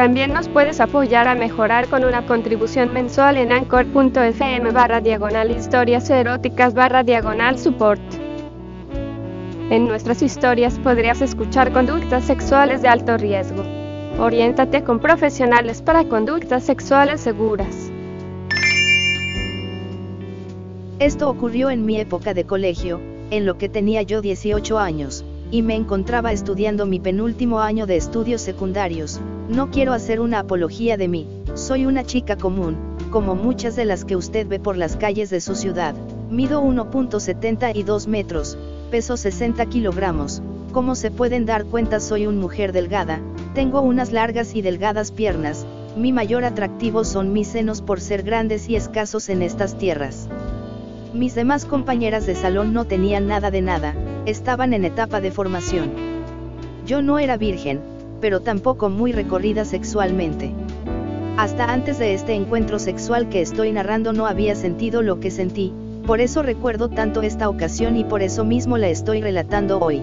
También nos puedes apoyar a mejorar con una contribución mensual en anchor.fm barra diagonal historias eróticas barra diagonal support. En nuestras historias podrías escuchar conductas sexuales de alto riesgo. Oriéntate con profesionales para conductas sexuales seguras. Esto ocurrió en mi época de colegio, en lo que tenía yo 18 años y me encontraba estudiando mi penúltimo año de estudios secundarios, no quiero hacer una apología de mí, soy una chica común, como muchas de las que usted ve por las calles de su ciudad, mido 1.72 metros, peso 60 kilogramos, como se pueden dar cuenta soy una mujer delgada, tengo unas largas y delgadas piernas, mi mayor atractivo son mis senos por ser grandes y escasos en estas tierras. Mis demás compañeras de salón no tenían nada de nada, estaban en etapa de formación. Yo no era virgen, pero tampoco muy recorrida sexualmente. Hasta antes de este encuentro sexual que estoy narrando no había sentido lo que sentí, por eso recuerdo tanto esta ocasión y por eso mismo la estoy relatando hoy.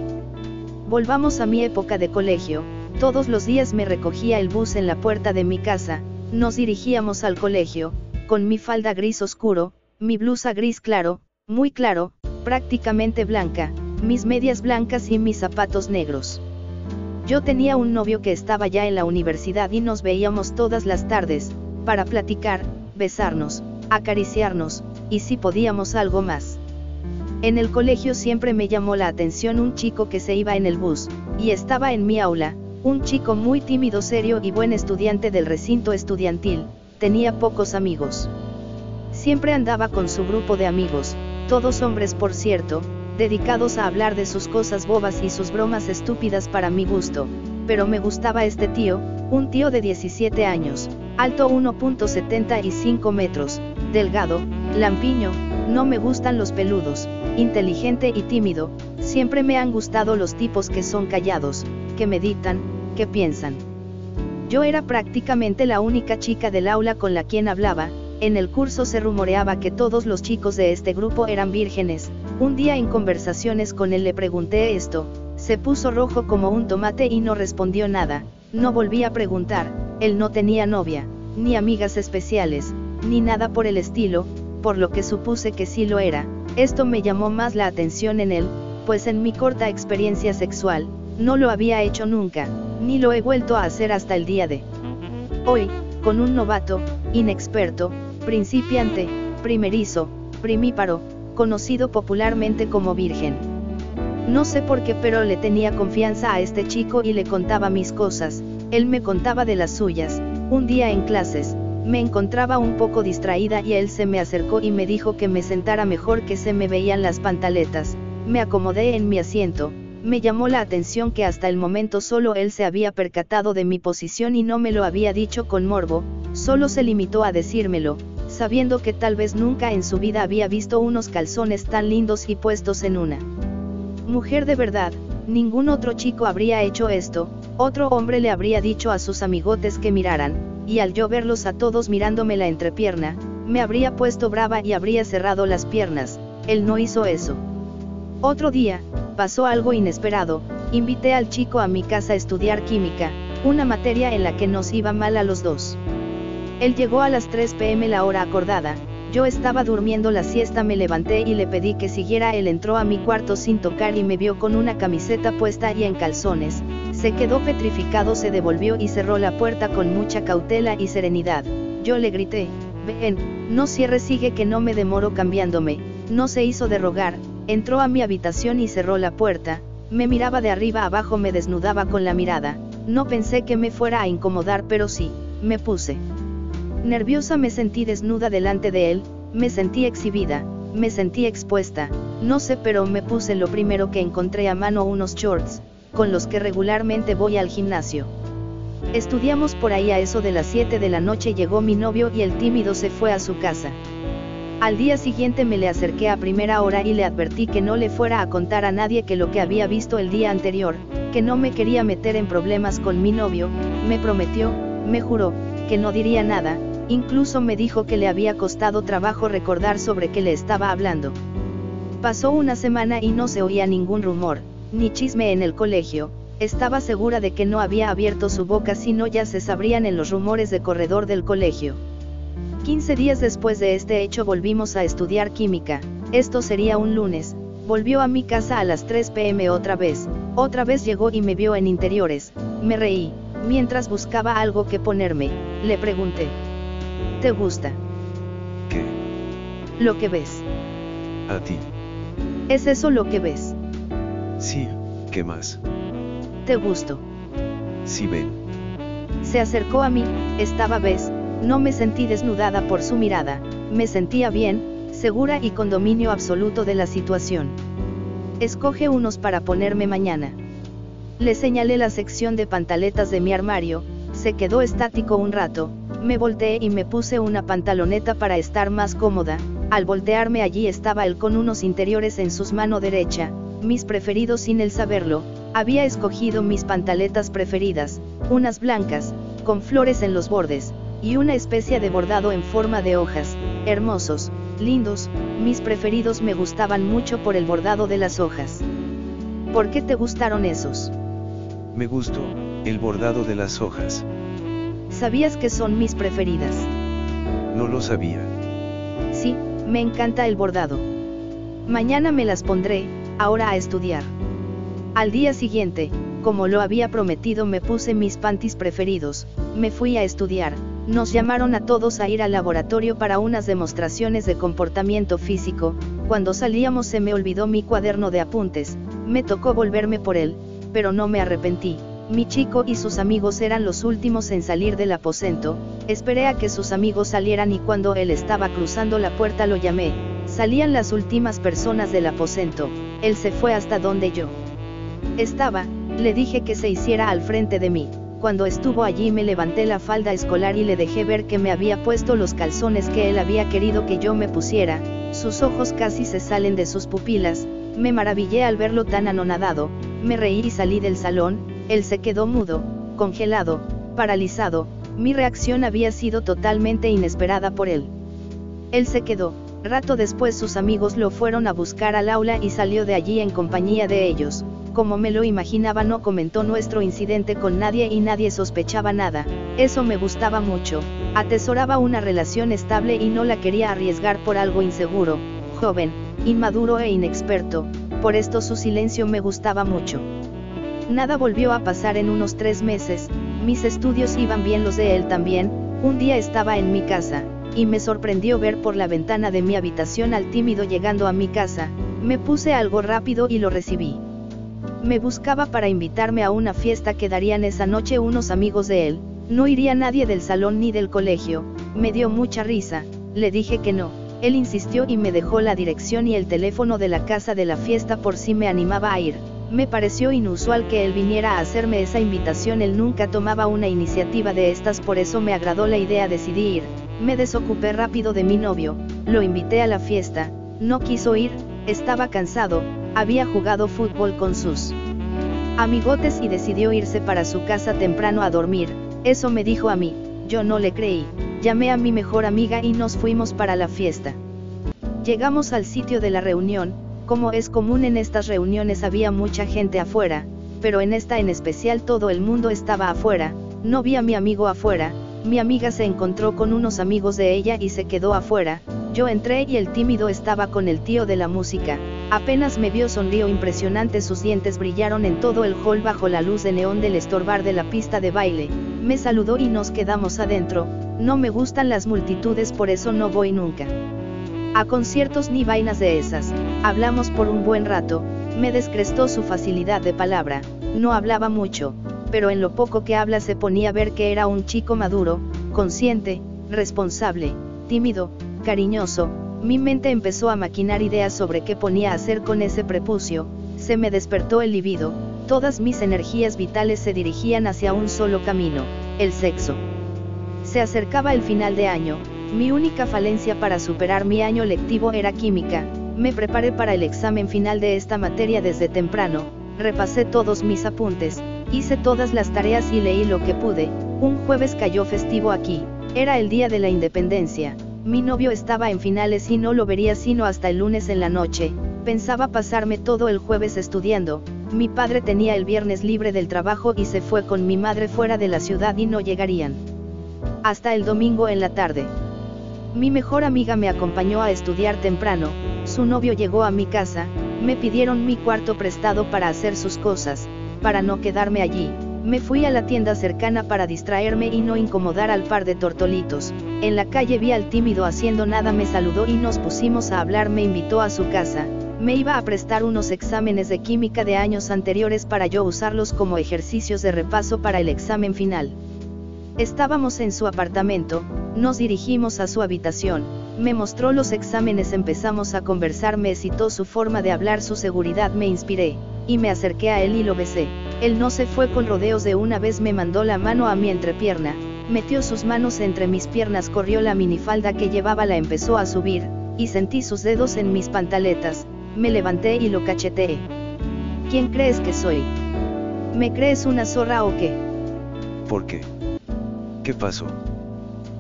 Volvamos a mi época de colegio, todos los días me recogía el bus en la puerta de mi casa, nos dirigíamos al colegio, con mi falda gris oscuro, mi blusa gris claro, muy claro, prácticamente blanca, mis medias blancas y mis zapatos negros. Yo tenía un novio que estaba ya en la universidad y nos veíamos todas las tardes, para platicar, besarnos, acariciarnos, y si podíamos algo más. En el colegio siempre me llamó la atención un chico que se iba en el bus, y estaba en mi aula, un chico muy tímido, serio y buen estudiante del recinto estudiantil, tenía pocos amigos. Siempre andaba con su grupo de amigos, todos hombres por cierto, dedicados a hablar de sus cosas bobas y sus bromas estúpidas para mi gusto, pero me gustaba este tío, un tío de 17 años, alto 1.75 metros, delgado, lampiño, no me gustan los peludos, inteligente y tímido, siempre me han gustado los tipos que son callados, que meditan, que piensan. Yo era prácticamente la única chica del aula con la quien hablaba, en el curso se rumoreaba que todos los chicos de este grupo eran vírgenes, un día en conversaciones con él le pregunté esto, se puso rojo como un tomate y no respondió nada, no volví a preguntar, él no tenía novia, ni amigas especiales, ni nada por el estilo, por lo que supuse que sí lo era, esto me llamó más la atención en él, pues en mi corta experiencia sexual, no lo había hecho nunca, ni lo he vuelto a hacer hasta el día de hoy, con un novato, inexperto, principiante, primerizo, primíparo, conocido popularmente como Virgen. No sé por qué pero le tenía confianza a este chico y le contaba mis cosas, él me contaba de las suyas, un día en clases, me encontraba un poco distraída y él se me acercó y me dijo que me sentara mejor que se me veían las pantaletas, me acomodé en mi asiento, me llamó la atención que hasta el momento solo él se había percatado de mi posición y no me lo había dicho con morbo, solo se limitó a decírmelo, sabiendo que tal vez nunca en su vida había visto unos calzones tan lindos y puestos en una mujer de verdad, ningún otro chico habría hecho esto, otro hombre le habría dicho a sus amigotes que miraran, y al yo verlos a todos mirándome la entrepierna, me habría puesto brava y habría cerrado las piernas, él no hizo eso. Otro día, pasó algo inesperado, invité al chico a mi casa a estudiar química, una materia en la que nos iba mal a los dos. Él llegó a las 3 pm la hora acordada, yo estaba durmiendo la siesta me levanté y le pedí que siguiera. Él entró a mi cuarto sin tocar y me vio con una camiseta puesta y en calzones, se quedó petrificado se devolvió y cerró la puerta con mucha cautela y serenidad, yo le grité, ven, no cierre sigue que no me demoro cambiándome, no se hizo de rogar, entró a mi habitación y cerró la puerta, me miraba de arriba abajo me desnudaba con la mirada, no pensé que me fuera a incomodar pero sí, me puse. Nerviosa me sentí desnuda delante de él, me sentí exhibida, me sentí expuesta, no sé pero me puse lo primero que encontré a mano unos shorts, con los que regularmente voy al gimnasio. Estudiamos por ahí a eso de las 7 de la noche llegó mi novio y el tímido se fue a su casa. Al día siguiente me le acerqué a primera hora y le advertí que no le fuera a contar a nadie que lo que había visto el día anterior, que no me quería meter en problemas con mi novio, me prometió, me juró, que no diría nada, incluso me dijo que le había costado trabajo recordar sobre qué le estaba hablando. Pasó una semana y no se oía ningún rumor, ni chisme en el colegio, estaba segura de que no había abierto su boca sino ya se sabrían en los rumores de corredor del colegio. 15 días después de este hecho volvimos a estudiar química, esto sería un lunes, volvió a mi casa a las 3 pm otra vez, otra vez llegó y me vio en interiores, me reí, mientras buscaba algo que ponerme, le pregunté. ¿Te gusta? ¿Qué? Lo que ves. A ti. ¿Es eso lo que ves? Sí, ¿qué más? ¿Te gusto? Sí, ven. Se acercó a mí, estaba ves, no me sentí desnudada por su mirada, me sentía bien, segura y con dominio absoluto de la situación. Escoge unos para ponerme mañana. Le señalé la sección de pantaletas de mi armario, se quedó estático un rato, me volteé y me puse una pantaloneta para estar más cómoda, al voltearme allí estaba él con unos interiores en sus mano derecha, mis preferidos sin él saberlo, había escogido mis pantaletas preferidas, unas blancas, con flores en los bordes, y una especie de bordado en forma de hojas, hermosos, lindos, mis preferidos me gustaban mucho por el bordado de las hojas. ¿Por qué te gustaron esos? Me gustó, el bordado de las hojas. ¿Sabías que son mis preferidas? No lo sabía. Sí, me encanta el bordado. Mañana me las pondré, ahora a estudiar. Al día siguiente, como lo había prometido me puse mis panties preferidos, me fui a estudiar, nos llamaron a todos a ir al laboratorio para unas demostraciones de comportamiento físico, cuando salíamos se me olvidó mi cuaderno de apuntes, me tocó volverme por él, pero no me arrepentí, mi chico y sus amigos eran los últimos en salir del aposento, esperé a que sus amigos salieran y cuando él estaba cruzando la puerta lo llamé, salían las últimas personas del aposento, él se fue hasta donde yo estaba, le dije que se hiciera al frente de mí. Cuando estuvo allí me levanté la falda escolar y le dejé ver que me había puesto los calzones que él había querido que yo me pusiera, sus ojos casi se salen de sus pupilas, me maravillé al verlo tan anonadado, me reí y salí del salón, él se quedó mudo, congelado, paralizado, mi reacción había sido totalmente inesperada por él. Él se quedó, rato después sus amigos lo fueron a buscar al aula y salió de allí en compañía de ellos, como me lo imaginaba no comentó nuestro incidente con nadie y nadie sospechaba nada, eso me gustaba mucho, atesoraba una relación estable y no la quería arriesgar por algo inseguro, joven, inmaduro e inexperto, por esto su silencio me gustaba mucho. Nada volvió a pasar en unos tres meses, mis estudios iban bien los de él también, un día estaba en mi casa, y me sorprendió ver por la ventana de mi habitación al tímido llegando a mi casa, me puse algo rápido y lo recibí. Me buscaba para invitarme a una fiesta que darían esa noche unos amigos de él, no iría nadie del salón ni del colegio, me dio mucha risa, le dije que no, él insistió y me dejó la dirección y el teléfono de la casa de la fiesta por si me animaba a ir. Me pareció inusual que él viniera a hacerme esa invitación, él nunca tomaba una iniciativa de estas, por eso me agradó la idea, decidí ir, me desocupé rápido de mi novio, lo invité a la fiesta, no quiso ir, estaba cansado, había jugado fútbol con sus amigotes y decidió irse para su casa temprano a dormir, eso me dijo a mí, yo no le creí, llamé a mi mejor amiga y nos fuimos para la fiesta. Llegamos al sitio de la reunión, como es común en estas reuniones había mucha gente afuera, pero en esta en especial todo el mundo estaba afuera, no vi a mi amigo afuera, mi amiga se encontró con unos amigos de ella y se quedó afuera, yo entré y el tímido estaba con el tío de la música, Apenas me vio sonrió impresionante, sus dientes brillaron en todo el hall bajo la luz de neón del estorbar de la pista de baile, me saludó y nos quedamos adentro, no me gustan las multitudes por eso no voy nunca. A conciertos ni vainas de esas, hablamos por un buen rato, me descrestó su facilidad de palabra, no hablaba mucho, pero en lo poco que habla se ponía a ver que era un chico maduro, consciente, responsable, tímido, cariñoso, mi mente empezó a maquinar ideas sobre qué ponía a hacer con ese prepucio, se me despertó el libido, Todas mis energías vitales se dirigían hacia un solo camino, el sexo. Se acercaba el final de año, mi única falencia para superar mi año lectivo era química, me preparé para el examen final de esta materia desde temprano, repasé todos mis apuntes, hice todas las tareas y leí lo que pude, un jueves cayó festivo aquí, era el día de la independencia, mi novio estaba en finales y no lo vería sino hasta el lunes en la noche, pensaba pasarme todo el jueves estudiando, mi padre tenía el viernes libre del trabajo y se fue con mi madre fuera de la ciudad y no llegarían. Hasta el domingo en la tarde. Mi mejor amiga me acompañó a estudiar temprano, su novio llegó a mi casa, me pidieron mi cuarto prestado para hacer sus cosas, para no quedarme allí, me fui a la tienda cercana para distraerme y no incomodar al par de tortolitos, en la calle vi al tímido haciendo nada me saludó y nos pusimos a hablar me invitó a su casa, me iba a prestar unos exámenes de química de años anteriores para yo usarlos como ejercicios de repaso para el examen final. Estábamos en su apartamento, nos dirigimos a su habitación, me mostró los exámenes, empezamos a conversar, me excitó su forma de hablar, su seguridad, me inspiré, y me acerqué a él y lo besé. Él no se fue con rodeos de una vez me mandó la mano a mi entrepierna, metió sus manos entre mis piernas, corrió la minifalda que llevaba, la empezó a subir, y sentí sus dedos en mis pantaletas, me levanté y lo cacheteé. ¿Quién crees que soy? ¿Me crees una zorra o qué? ¿Por qué? ¿Qué pasó?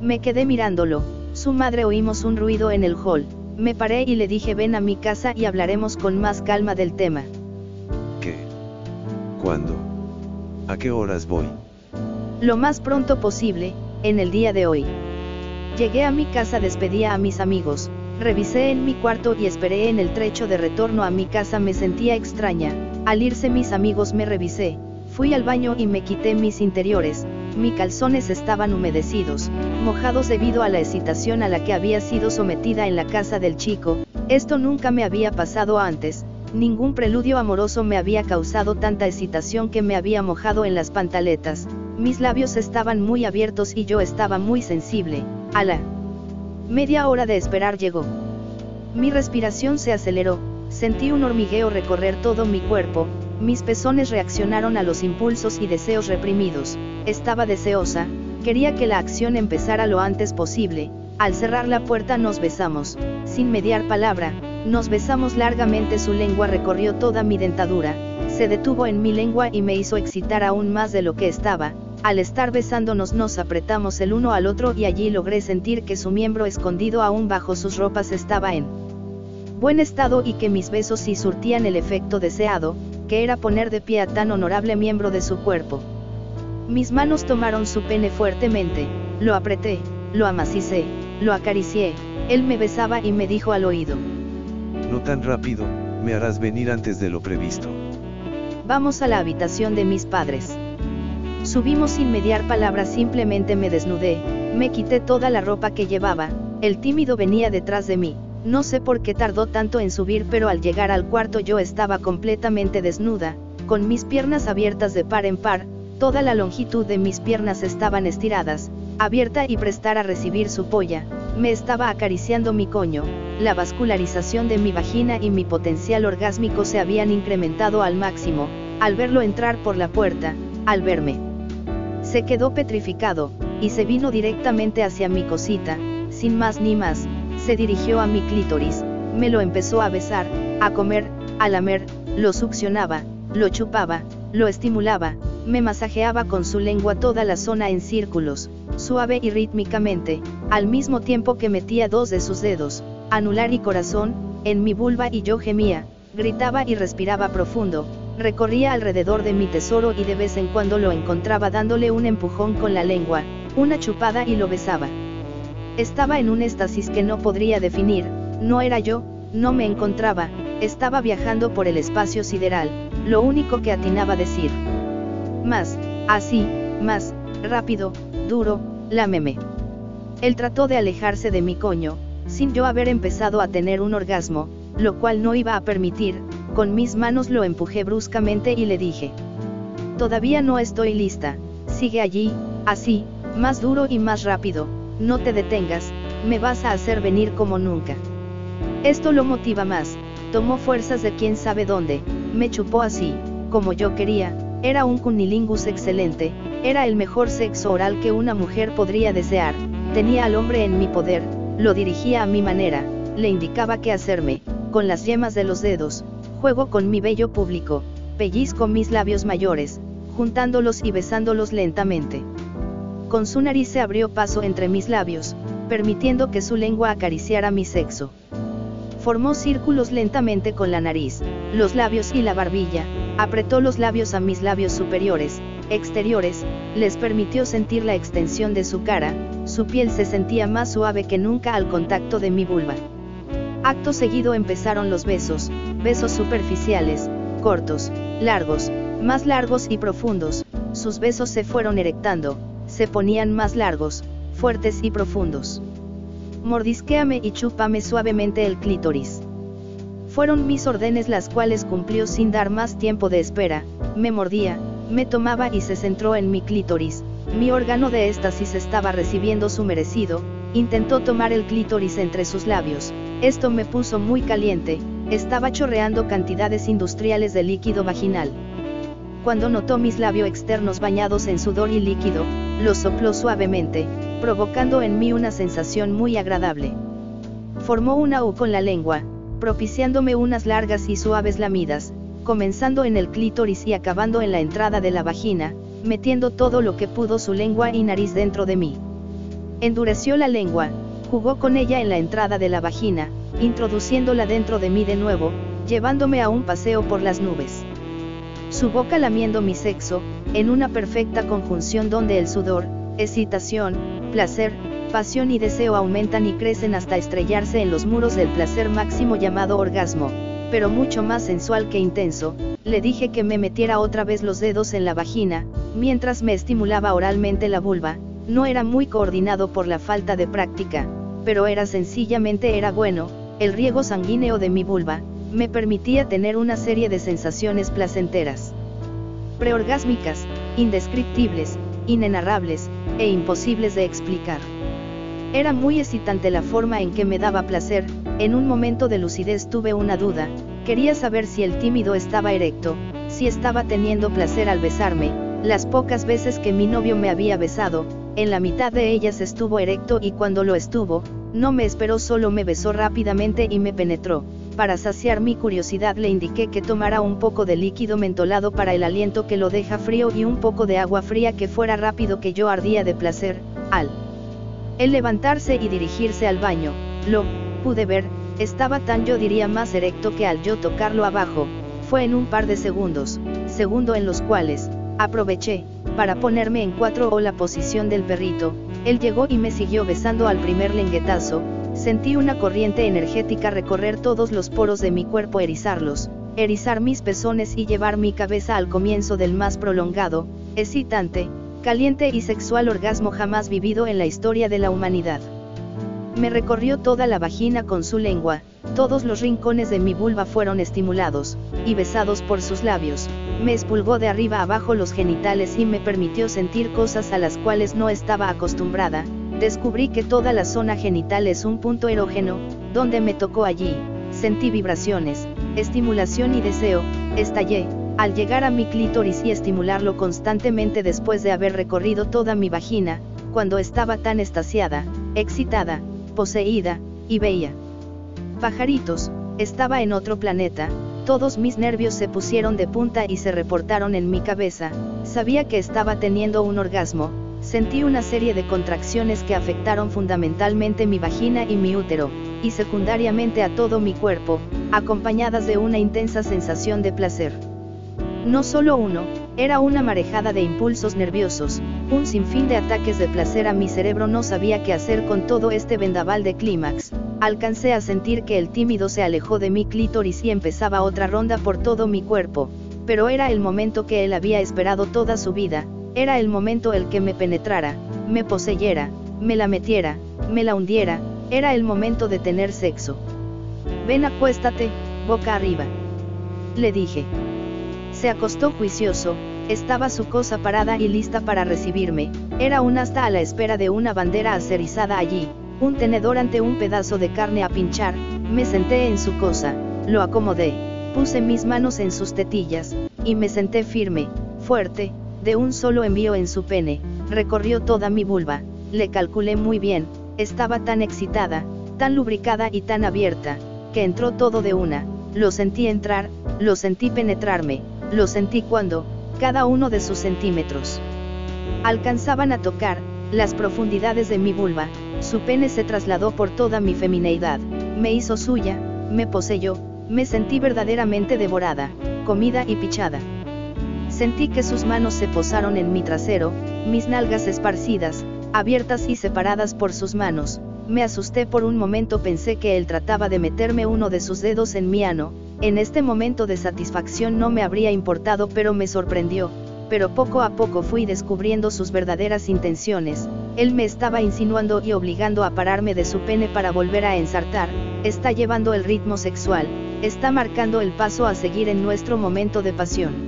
Me quedé mirándolo, su madre oímos un ruido en el hall, me paré y le dije ven a mi casa y hablaremos con más calma del tema. ¿Qué? ¿Cuándo? ¿A qué horas voy? Lo más pronto posible, en el día de hoy. Llegué a mi casa, despedí a mis amigos, revisé en mi cuarto y esperé en el trecho de retorno a mi casa me sentía extraña, al irse mis amigos me revisé, fui al baño y me quité mis interiores, mis calzones estaban humedecidos, mojados debido a la excitación a la que había sido sometida en la casa del chico, esto nunca me había pasado antes, ningún preludio amoroso me había causado tanta excitación que me había mojado en las pantaletas, mis labios estaban muy abiertos y yo estaba muy sensible, a la media hora de esperar llegó. Mi respiración se aceleró, sentí un hormigueo recorrer todo mi cuerpo, mis pezones reaccionaron a los impulsos y deseos reprimidos, estaba deseosa, quería que la acción empezara lo antes posible, al cerrar la puerta nos besamos, sin mediar palabra, nos besamos largamente. Su lengua recorrió toda mi dentadura, se detuvo en mi lengua y me hizo excitar aún más de lo que estaba, al estar besándonos nos apretamos el uno al otro y allí logré sentir que su miembro escondido aún bajo sus ropas estaba en buen estado y que mis besos sí surtían el efecto deseado, que era poner de pie a tan honorable miembro de su cuerpo. Mis manos tomaron su pene fuertemente, lo apreté, lo amacicé, lo acaricié, él me besaba y me dijo al oído. No tan rápido, me harás venir antes de lo previsto. Vamos a la habitación de mis padres. Subimos sin mediar palabras, simplemente me desnudé, me quité toda la ropa que llevaba, el tímido venía detrás de mí, no sé por qué tardó tanto en subir, pero al llegar al cuarto yo estaba completamente desnuda, con mis piernas abiertas de par en par, toda la longitud de mis piernas estaban estiradas, abierta y prestar a recibir su polla, me estaba acariciando mi coño, la vascularización de mi vagina y mi potencial orgásmico se habían incrementado al máximo, al verlo entrar por la puerta, al verme. Se quedó petrificado, y se vino directamente hacia mi cosita, sin más ni más, se dirigió a mi clítoris, me lo empezó a besar, a comer, a lamer, lo succionaba, lo chupaba, lo estimulaba, me masajeaba con su lengua toda la zona en círculos, suave y rítmicamente, al mismo tiempo que metía dos de sus dedos, anular y corazón, en mi vulva y yo gemía, gritaba y respiraba profundo, recorría alrededor de mi tesoro y de vez en cuando lo encontraba dándole un empujón con la lengua, una chupada y lo besaba. Estaba en un éxtasis que no podría definir, no era yo, no me encontraba, estaba viajando por el espacio sideral, lo único que atinaba decir. Más, así, más, rápido, duro, lámeme. Él trató de alejarse de mi coño, sin yo haber empezado a tener un orgasmo, lo cual no iba a permitir, con mis manos lo empujé bruscamente y le dije. Todavía no estoy lista, sigue allí, así, más duro y más rápido, no te detengas, me vas a hacer venir como nunca. Esto lo motiva más, tomó fuerzas de quién sabe dónde, me chupó así, como yo quería, era un cunilingus excelente, era el mejor sexo oral que una mujer podría desear, tenía al hombre en mi poder, lo dirigía a mi manera, le indicaba qué hacerme, con las yemas de los dedos, juego con mi bello público, pellizco mis labios mayores, juntándolos y besándolos lentamente. Con su nariz se abrió paso entre mis labios, permitiendo que su lengua acariciara mi sexo. Formó círculos lentamente con la nariz, los labios y la barbilla, apretó los labios a mis labios superiores, exteriores, les permitió sentir la extensión de su cara, su piel se sentía más suave que nunca al contacto de mi vulva. Acto seguido empezaron los besos, besos superficiales, cortos, largos, más largos y profundos, sus besos se fueron erectando, se ponían más largos, fuertes y profundos. Mordisquéame y chúpame suavemente el clítoris. Fueron mis órdenes las cuales cumplió sin dar más tiempo de espera, me mordía, me tomaba y se centró en mi clítoris, mi órgano de éxtasis estaba recibiendo su merecido, intentó tomar el clítoris entre sus labios, esto me puso muy caliente, estaba chorreando cantidades industriales de líquido vaginal. Cuando notó mis labios externos bañados en sudor y líquido, los sopló suavemente, provocando en mí una sensación muy agradable. Formó una U con la lengua, propiciándome unas largas y suaves lamidas, comenzando en el clítoris y acabando en la entrada de la vagina, metiendo todo lo que pudo su lengua y nariz dentro de mí. Endureció la lengua, jugó con ella en la entrada de la vagina, introduciéndola dentro de mí de nuevo, llevándome a un paseo por las nubes. Su boca lamiendo mi sexo, en una perfecta conjunción donde el sudor, excitación, placer, pasión y deseo aumentan y crecen hasta estrellarse en los muros del placer máximo llamado orgasmo, pero mucho más sensual que intenso, le dije que me metiera otra vez los dedos en la vagina, mientras me estimulaba oralmente la vulva, no era muy coordinado por la falta de práctica, pero era sencillamente era bueno, el riego sanguíneo de mi vulva, me permitía tener una serie de sensaciones placenteras. Preorgásmicas, indescriptibles, inenarrables, e imposibles de explicar. Era muy excitante la forma en que me daba placer, en un momento de lucidez tuve una duda, quería saber si el tímido estaba erecto, si estaba teniendo placer al besarme, las pocas veces que mi novio me había besado, en la mitad de ellas estuvo erecto y cuando lo estuvo, no me esperó solo me besó rápidamente y me penetró. Para saciar mi curiosidad le indiqué que tomara un poco de líquido mentolado para el aliento que lo deja frío y un poco de agua fría que fuera rápido que yo ardía de placer, al el levantarse y dirigirse al baño, lo, pude ver, estaba tan yo diría más erecto que al yo tocarlo abajo, fue en un par de segundos, segundo en los cuales, aproveché, para ponerme en cuatro o la posición del perrito, él llegó y me siguió besando al primer lenguetazo, sentí una corriente energética recorrer todos los poros de mi cuerpo, erizarlos, erizar mis pezones y llevar mi cabeza al comienzo del más prolongado, excitante, caliente y sexual orgasmo jamás vivido en la historia de la humanidad. Me recorrió toda la vagina con su lengua, todos los rincones de mi vulva fueron estimulados, y besados por sus labios, me espulgó de arriba abajo los genitales y me permitió sentir cosas a las cuales no estaba acostumbrada, descubrí que toda la zona genital es un punto erógeno, donde me tocó allí, sentí vibraciones, estimulación y deseo, estallé, al llegar a mi clítoris y estimularlo constantemente después de haber recorrido toda mi vagina, cuando estaba tan estasiada, excitada, poseída, y veía. Pajaritos, estaba en otro planeta, todos mis nervios se pusieron de punta y se reportaron en mi cabeza, sabía que estaba teniendo un orgasmo, sentí una serie de contracciones que afectaron fundamentalmente mi vagina y mi útero, y secundariamente a todo mi cuerpo, acompañadas de una intensa sensación de placer. No solo uno, era una marejada de impulsos nerviosos, un sinfín de ataques de placer a mi cerebro no sabía qué hacer con todo este vendaval de clímax, alcancé a sentir que el tímido se alejó de mi clítoris y empezaba otra ronda por todo mi cuerpo, pero era el momento que él había esperado toda su vida, era el momento el que me penetrara, me poseyera, me la metiera, me la hundiera, era el momento de tener sexo. Ven acuéstate, boca arriba. Le dije. Se acostó juicioso, estaba su cosa parada y lista para recibirme, era un asta a la espera de una bandera acerizada allí, un tenedor ante un pedazo de carne a pinchar, me senté en su cosa, lo acomodé, puse mis manos en sus tetillas, y me senté firme, fuerte, de un solo envío en su pene, recorrió toda mi vulva, le calculé muy bien, estaba tan excitada, tan lubricada y tan abierta, que entró todo de una, lo sentí entrar, lo sentí penetrarme, lo sentí cuando, cada uno de sus centímetros, alcanzaban a tocar, las profundidades de mi vulva, su pene se trasladó por toda mi femineidad, me hizo suya, me poseyó, me sentí verdaderamente devorada, comida y pichada. Sentí que sus manos se posaron en mi trasero, mis nalgas esparcidas, abiertas y separadas por sus manos, me asusté por un momento pensé que él trataba de meterme uno de sus dedos en mi ano, en este momento de satisfacción no me habría importado pero me sorprendió, pero poco a poco fui descubriendo sus verdaderas intenciones, él me estaba insinuando y obligando a pararme de su pene para volver a ensartar, está llevando el ritmo sexual, está marcando el paso a seguir en nuestro momento de pasión.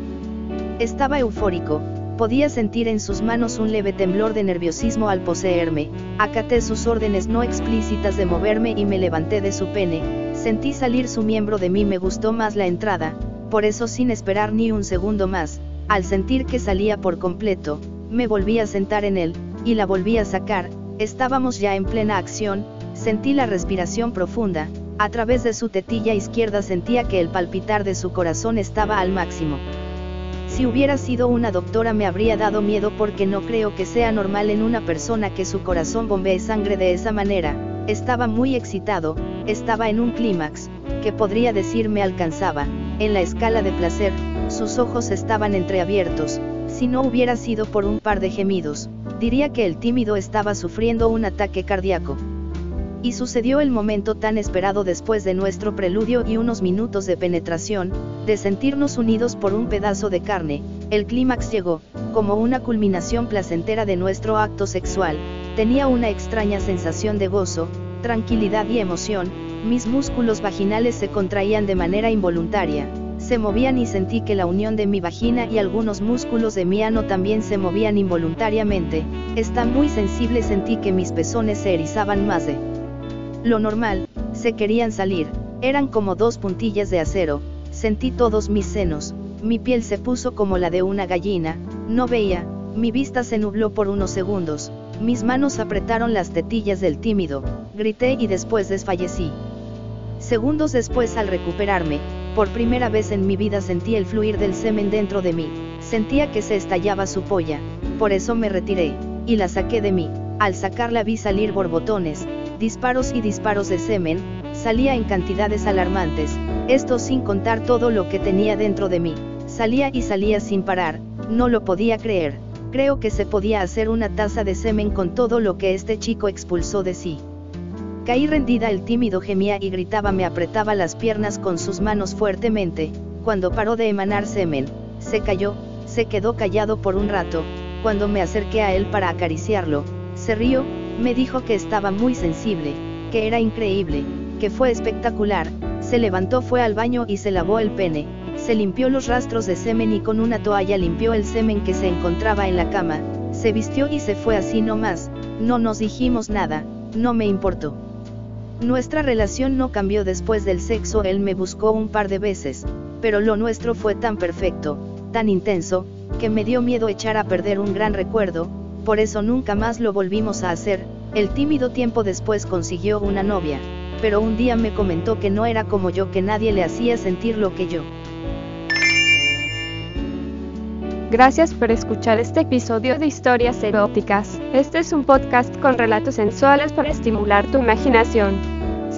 Estaba eufórico, podía sentir en sus manos un leve temblor de nerviosismo al poseerme, acaté sus órdenes no explícitas de moverme y me levanté de su pene, sentí salir su miembro de mí me gustó más la entrada, por eso sin esperar ni un segundo más, al sentir que salía por completo, me volví a sentar en él, y la volví a sacar, estábamos ya en plena acción, sentí la respiración profunda, a través de su tetilla izquierda sentía que el palpitar de su corazón estaba al máximo. Si hubiera sido una doctora me habría dado miedo porque no creo que sea normal en una persona que su corazón bombee sangre de esa manera, estaba muy excitado, estaba en un clímax, que podría decir me alcanzaba, en la escala de placer, sus ojos estaban entreabiertos, si no hubiera sido por un par de gemidos, diría que el tímido estaba sufriendo un ataque cardíaco. Y sucedió el momento tan esperado después de nuestro preludio y unos minutos de penetración, de sentirnos unidos por un pedazo de carne, el clímax llegó, como una culminación placentera de nuestro acto sexual, tenía una extraña sensación de gozo, tranquilidad y emoción, mis músculos vaginales se contraían de manera involuntaria, se movían y sentí que la unión de mi vagina y algunos músculos de mi ano también se movían involuntariamente, está muy sensible sentí que mis pezones se erizaban más de lo normal, se querían salir, eran como dos puntillas de acero, sentí todos mis senos, mi piel se puso como la de una gallina, no veía, mi vista se nubló por unos segundos, mis manos apretaron las tetillas del tímido, grité y después desfallecí. Segundos después al recuperarme, por primera vez en mi vida sentí el fluir del semen dentro de mí, sentía que se estallaba su polla, por eso me retiré, y la saqué de mí, al sacarla vi salir borbotones, disparos y disparos de semen, salía en cantidades alarmantes, esto sin contar todo lo que tenía dentro de mí, salía y salía sin parar, no lo podía creer, creo que se podía hacer una taza de semen con todo lo que este chico expulsó de sí. Caí rendida, el tímido gemía y gritaba, me apretaba las piernas con sus manos fuertemente, cuando paró de emanar semen, se cayó, se quedó callado por un rato, cuando me acerqué a él para acariciarlo, se rió, me dijo que estaba muy sensible, que era increíble, que fue espectacular, se levantó, fue al baño y se lavó el pene, se limpió los rastros de semen y con una toalla limpió el semen que se encontraba en la cama, se vistió y se fue así no más, no nos dijimos nada, no me importó. Nuestra relación no cambió después del sexo, él me buscó un par de veces, pero lo nuestro fue tan perfecto, tan intenso, que me dio miedo echar a perder un gran recuerdo, por eso nunca más lo volvimos a hacer, el tímido tiempo después consiguió una novia, pero un día me comentó que no era como yo, que nadie le hacía sentir lo que yo. Gracias por escuchar este episodio de Historias Eróticas. Este es un podcast con relatos sensuales para estimular tu imaginación.